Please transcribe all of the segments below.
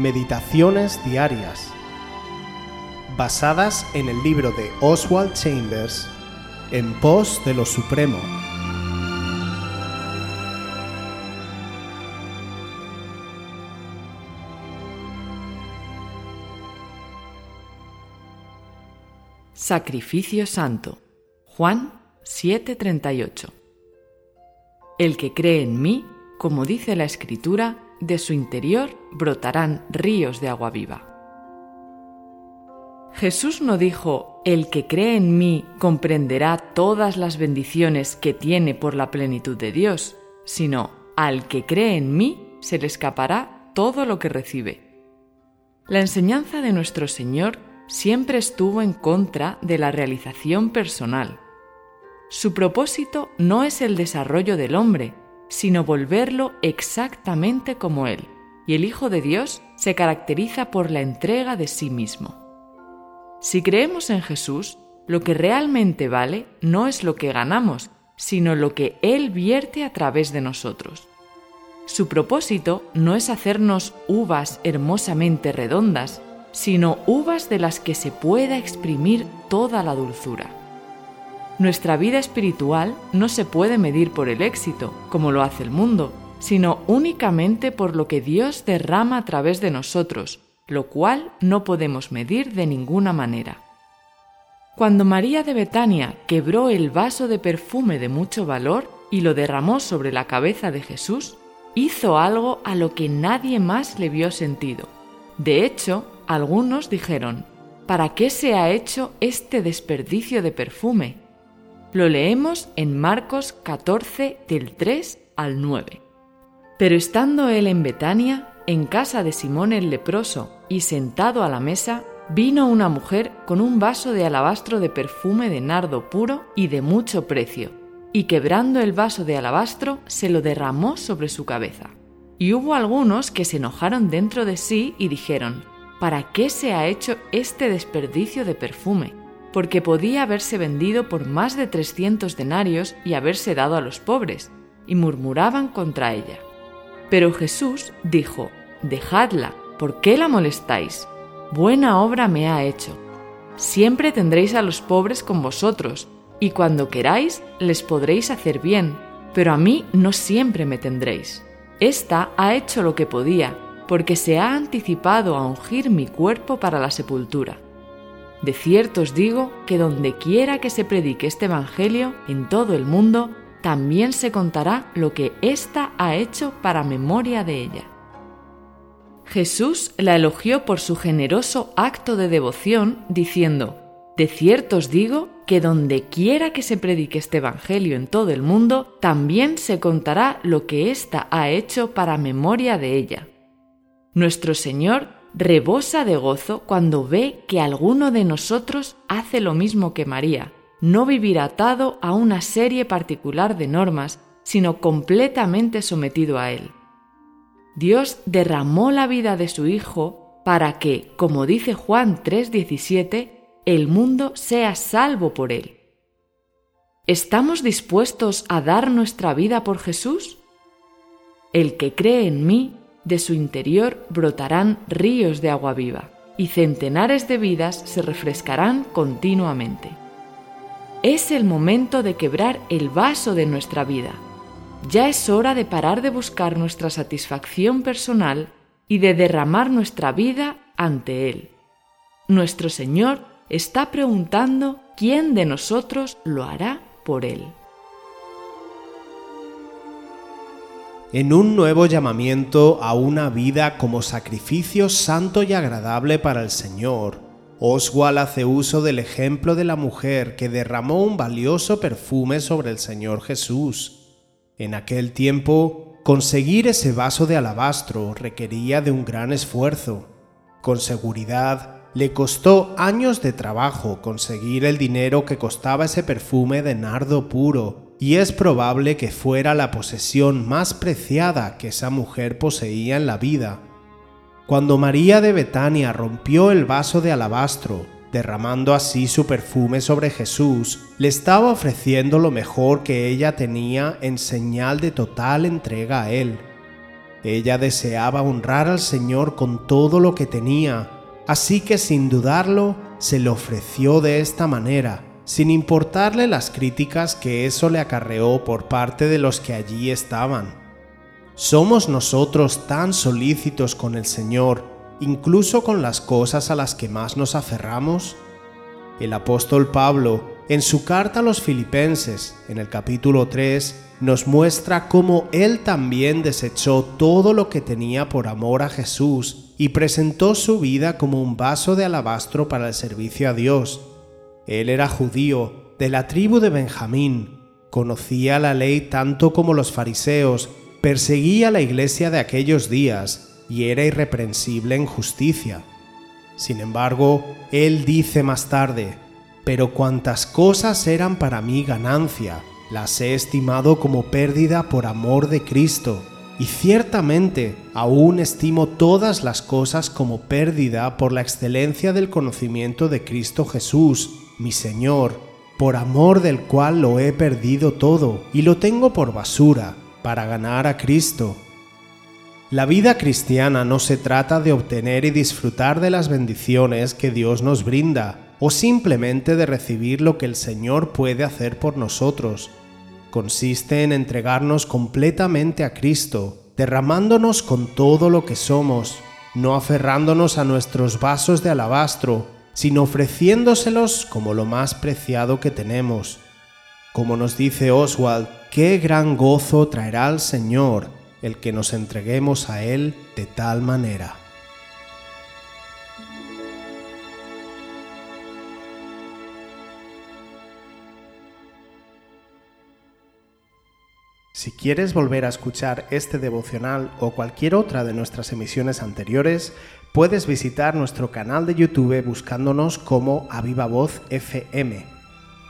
Meditaciones Diarias, basadas en el libro de Oswald Chambers, En pos de lo Supremo. Sacrificio Santo. Juan 7:38. El que cree en mí, como dice la Escritura, de su interior brotarán ríos de agua viva. Jesús no dijo, el que cree en mí comprenderá todas las bendiciones que tiene por la plenitud de Dios, sino, al que cree en mí se le escapará todo lo que recibe. La enseñanza de nuestro Señor siempre estuvo en contra de la realización personal. Su propósito no es el desarrollo del hombre, sino volverlo exactamente como Él, y el Hijo de Dios se caracteriza por la entrega de sí mismo. Si creemos en Jesús, lo que realmente vale no es lo que ganamos, sino lo que Él vierte a través de nosotros. Su propósito no es hacernos uvas hermosamente redondas, sino uvas de las que se pueda exprimir toda la dulzura. Nuestra vida espiritual no se puede medir por el éxito, como lo hace el mundo, sino únicamente por lo que Dios derrama a través de nosotros, lo cual no podemos medir de ninguna manera. Cuando María de Betania quebró el vaso de perfume de mucho valor y lo derramó sobre la cabeza de Jesús, hizo algo a lo que nadie más le vio sentido. De hecho, algunos dijeron, ¿para qué se ha hecho este desperdicio de perfume? Lo leemos en Marcos 14 del 3 al 9. Pero estando él en Betania, en casa de Simón el leproso, y sentado a la mesa, vino una mujer con un vaso de alabastro de perfume de nardo puro y de mucho precio, y quebrando el vaso de alabastro, se lo derramó sobre su cabeza. Y hubo algunos que se enojaron dentro de sí y dijeron, ¿para qué se ha hecho este desperdicio de perfume? Porque podía haberse vendido por más de trescientos denarios y haberse dado a los pobres, y murmuraban contra ella. Pero Jesús dijo, Dejadla, ¿por qué la molestáis? Buena obra me ha hecho. Siempre tendréis a los pobres con vosotros, y cuando queráis les podréis hacer bien, pero a mí no siempre me tendréis. Esta ha hecho lo que podía, porque se ha anticipado a ungir mi cuerpo para la sepultura. De cierto os digo que donde quiera que se predique este Evangelio en todo el mundo, también se contará lo que ésta ha hecho para memoria de ella. Jesús la elogió por su generoso acto de devoción, diciendo, De cierto os digo que donde quiera que se predique este Evangelio en todo el mundo, también se contará lo que ésta ha hecho para memoria de ella. Nuestro Señor rebosa de gozo cuando ve que alguno de nosotros hace lo mismo que María, no vivir atado a una serie particular de normas, sino completamente sometido a Él. Dios derramó la vida de su Hijo para que, como dice Juan 3:17, el mundo sea salvo por Él. ¿Estamos dispuestos a dar nuestra vida por Jesús? El que cree en mí, de su interior brotarán ríos de agua viva, y centenares de vidas se refrescarán continuamente. Es el momento de quebrar el vaso de nuestra vida. Ya es hora de parar de buscar nuestra satisfacción personal y de derramar nuestra vida ante Él. Nuestro Señor está preguntando quién de nosotros lo hará por Él. en un nuevo llamamiento a una vida como sacrificio santo y agradable para el Señor. Oswald hace uso del ejemplo de la mujer que derramó un valioso perfume sobre el Señor Jesús. En aquel tiempo, conseguir ese vaso de alabastro requería de un gran esfuerzo. Con seguridad, le costó años de trabajo conseguir el dinero que costaba ese perfume de nardo puro y es probable que fuera la posesión más preciada que esa mujer poseía en la vida. Cuando María de Betania rompió el vaso de alabastro, derramando así su perfume sobre Jesús, le estaba ofreciendo lo mejor que ella tenía en señal de total entrega a Él. Ella deseaba honrar al Señor con todo lo que tenía, así que sin dudarlo se le ofreció de esta manera, sin importarle las críticas que eso le acarreó por parte de los que allí estaban. ¿Somos nosotros tan solícitos con el Señor, incluso con las cosas a las que más nos aferramos? El apóstol Pablo, en su carta a los filipenses, en el capítulo 3, nos muestra cómo él también desechó todo lo que tenía por amor a Jesús y presentó su vida como un vaso de alabastro para el servicio a Dios. Él era judío, de la tribu de Benjamín, conocía la ley tanto como los fariseos, perseguía la iglesia de aquellos días y era irreprensible en justicia. Sin embargo, él dice más tarde, pero cuantas cosas eran para mí ganancia, las he estimado como pérdida por amor de Cristo, y ciertamente aún estimo todas las cosas como pérdida por la excelencia del conocimiento de Cristo Jesús, mi Señor, por amor del cual lo he perdido todo y lo tengo por basura, para ganar a Cristo la vida cristiana no se trata de obtener y disfrutar de las bendiciones que Dios nos brinda, o simplemente de recibir lo que el Señor puede hacer por nosotros. Consiste en entregarnos completamente a Cristo, derramándonos con todo lo que somos, no aferrándonos a nuestros vasos de alabastro, sino ofreciéndoselos como lo más preciado que tenemos. Como nos dice Oswald, qué gran gozo traerá al Señor el que nos entreguemos a Él de tal manera. Si quieres volver a escuchar este devocional o cualquier otra de nuestras emisiones anteriores, puedes visitar nuestro canal de YouTube buscándonos como Aviva Voz FM.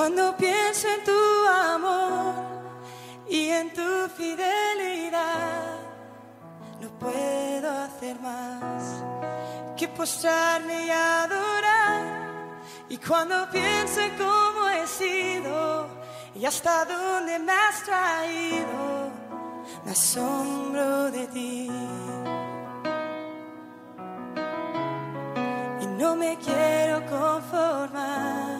Cuando pienso en tu amor y en tu fidelidad, no puedo hacer más que postrarme y adorar. Y cuando pienso en cómo he sido y hasta dónde me has traído, me asombro de ti. Y no me quiero conformar.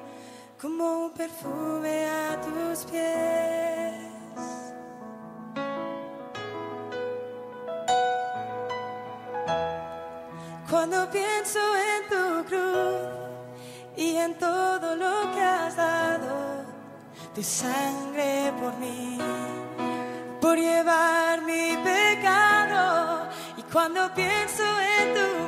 como un perfume a tus pies. Cuando pienso en tu cruz y en todo lo que has dado, tu sangre por mí, por llevar mi pecado. Y cuando pienso en tu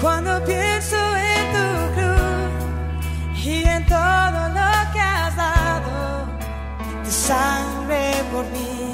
Cuando pienso en tu cruz y en todo lo que has dado, tu sangre por mí.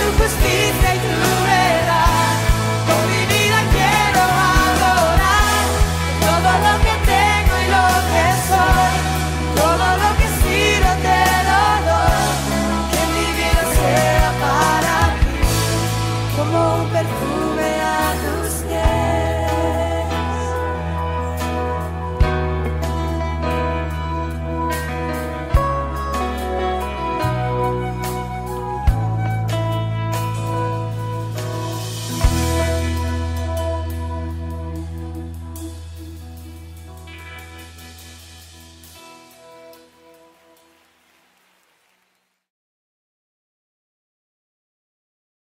the mistakes they do.